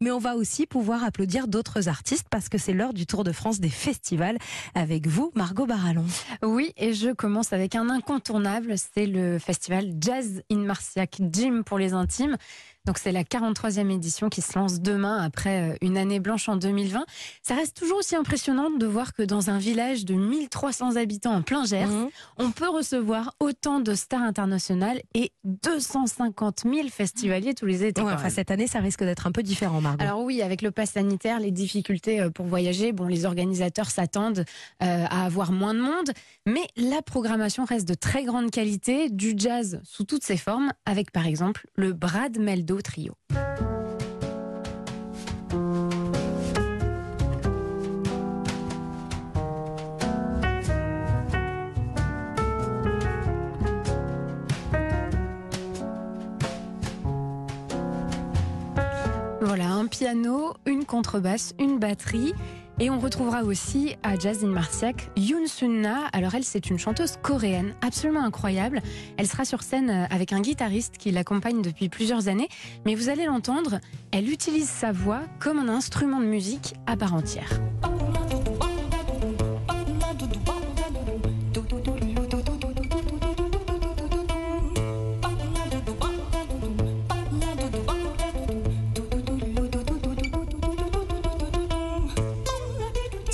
mais on va aussi pouvoir applaudir d'autres artistes parce que c'est l'heure du Tour de France des festivals avec vous, Margot Barallon. Oui, et je commence avec un incontournable, c'est le festival Jazz in Marciac, Gym pour les intimes. Donc c'est la 43e édition qui se lance demain après euh, une année blanche en 2020. Ça reste toujours aussi impressionnant de voir que dans un village de 1300 habitants en plein Gers, mmh. on peut recevoir autant de stars internationales et 250 000 festivaliers tous les étés. enfin, cette année, ça risque d'être un peu différent, Margot. Alors oui, avec le pass sanitaire, les difficultés euh, pour voyager, bon, les organisateurs s'attendent euh, à avoir moins de monde, mais la programmation reste de très grande qualité, du jazz sous toutes ses formes, avec par exemple le Brad Meldo Voilà, un piano, une contrebasse, une batterie et on retrouvera aussi à Jazz in Marciac Yoon Sun-na. Alors elle, c'est une chanteuse coréenne absolument incroyable. Elle sera sur scène euh, avec un guitariste qui l'accompagne depuis plusieurs années. Mais vous allez l'entendre, elle utilise sa voix comme un instrument de musique à part entière.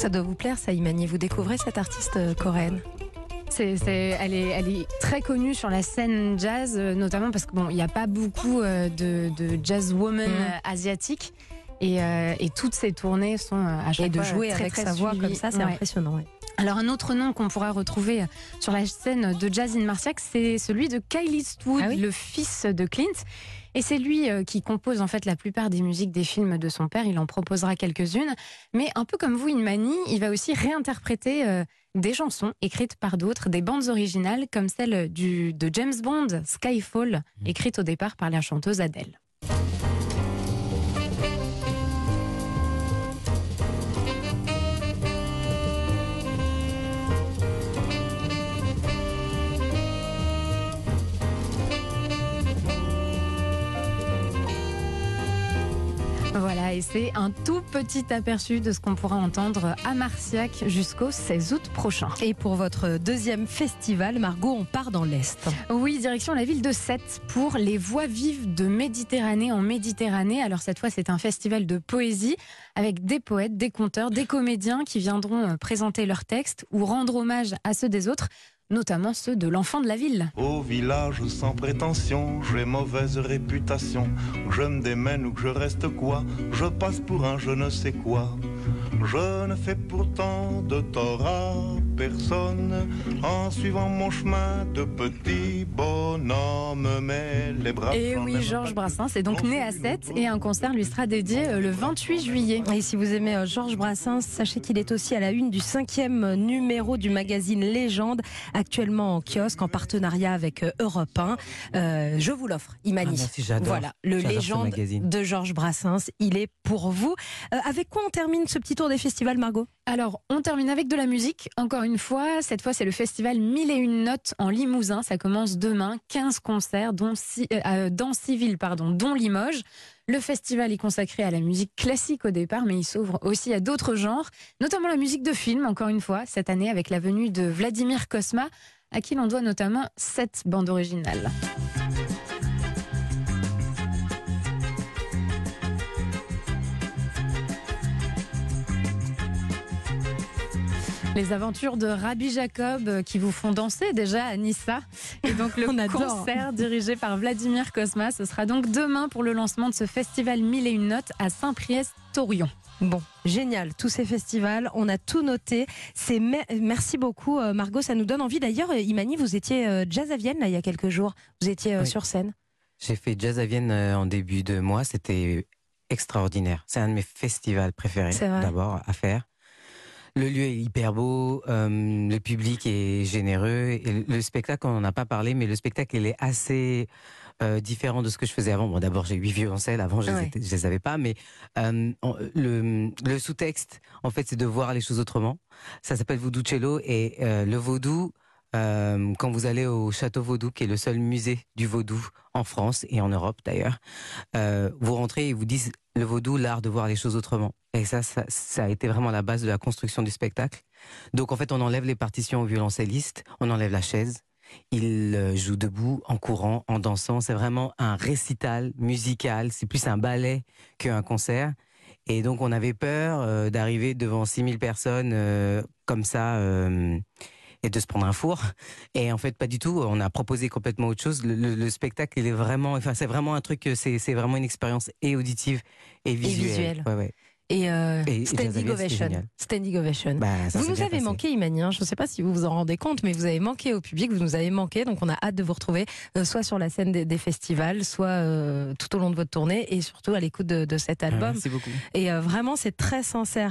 Ça doit vous plaire, ça, Imani. Vous découvrez cette artiste euh, coréenne c'est, elle, est, elle est très connue sur la scène jazz, euh, notamment parce qu'il bon, n'y a pas beaucoup euh, de, de jazz woman mm. asiatiques. Et, et, toutes ces tournées sont à chaque et de jouer avec sa voix comme ça, c'est impressionnant. Alors un autre nom qu'on pourra retrouver sur la scène de Jazz in Marciac, c'est celui de Kyle Eastwood, ah le fils de Clint. Et c'est lui euh, qui compose en fait la plupart des musiques des films de son père. Il en proposera quelques-unes. Mais un peu comme vous, Inmani, il va aussi réinterpréter euh, des chansons écrites par d'autres, des bandes originales comme celle du, de James Bond, Skyfall, mmh. écrite au départ par la chanteuse Adele. C'est un tout petit aperçu de ce qu'on pourra entendre à Marciac jusqu'au 16 août prochain. Et pour votre deuxième festival, Margot, on part dans l'Est. Oui, direction la ville de Sète pour les voix vives de Méditerranée en Méditerranée. Alors cette fois, c'est un festival de poésie avec des poètes, des conteurs, des comédiens qui viendront euh, présenter leurs textes ou rendre hommage à ceux des autres notamment ceux de l'enfant de la ville. Au village sans prétention, j'ai mauvaise réputation. je me démène ou que je reste quoi, je passe pour un je ne sais quoi. Je ne fais pourtant de tort à personne en suivant mon chemin de petit bonhomme. Mais les bras. Et oui, Georges Brassens est donc né à 7 et un concert lui sera dédié euh, le 28 juillet. Et si vous aimez euh, Georges Brassens, sachez qu'il est aussi à la une du cinquième numéro du magazine Légende, actuellement en kiosque en partenariat avec euh, Europe 1. je vous l'offre, Imani. Ah, voilà, le Légende de Georges Brassens, il est pour vous. avec quoi on termine ce petit tour des festivals, Margot? Alors, on termine avec de la musique, encore une fois. Cette fois, c'est le festival Mille et une notes en Limousin. Ça commence demain. 15 concerts dont euh, euh, dans six villes, pardon, dont Limoges. Le festival est consacré à la musique classique au départ, mais il s'ouvre aussi à d'autres genres, notamment la musique de film, encore une fois, cette année avec la venue de Vladimir Kosma, à qui l'on doit notamment cette bande originale. Les aventures de Rabbi Jacob euh, qui vous font danser déjà à Nissa. Et donc le concert dirigé par Vladimir Kosma, ce sera donc demain pour le lancement de ce festival Mille et une notes à Saint-Priest-Taurion. Bon, génial, tous ces festivals, on a tout noté. C'est merci beaucoup euh, Margot, ça nous donne envie. D'ailleurs, euh, Imani, vous étiez jazz à Vienne là il y a quelques jours. Vous étiez sur scène. J'ai fait jazz à Vienne en début de mois. C'était extraordinaire. C'est un de mes festivals préférés d'abord à faire. Le lieu est hyper beau, euh, le public est généreux. Et le spectacle, on n'en a pas parlé, mais le spectacle, il est assez euh, différent de ce que je faisais avant. Bon, d'abord, j'ai huit violoncelles, avant, je ne les, avais pas, mais euh, le, le sous-texte, en fait, c'est de voir les choses autrement. Ça s'appelle Voodoo Cello, et le vaudou, euh, quand vous allez au Château Vaudou, qui est le seul musée du vaudou en France et en Europe d'ailleurs, euh, vous rentrez et vous disent le vaudou, l'art de voir les choses autrement. Et ça, ça, a été vraiment la base de la construction du spectacle. Donc en fait, on enlève les partitions au violoncelliste, on enlève la chaise. Il euh, joue debout, en courant, en dansant. C'est vraiment un récital musical. C'est plus un ballet qu'un concert. Et donc on avait peur euh, d'arriver devant 6000 personnes euh, comme ça et de se prendre un four. Et en fait, pas du tout. On a proposé complètement autre chose. Le, spectacle, il est vraiment, enfin, c'est vraiment un truc, c'est, c'est vraiment une expérience et auditive et visuelle. Et visuelle. Ouais, ouais. Et, euh, Standing Ovation. Standing Ovation. Bah, vous nous avez manqué, Imani. Hein. Je ne sais pas si vous vous en rendez compte, mais vous avez manqué au public, vous nous avez manqué. Donc on a hâte de vous retrouver, euh, soit sur la scène des, festivals, soit euh, tout au long de votre tournée, et surtout à l'écoute de, cet album. merci beaucoup. Et vraiment, c'est très sincère.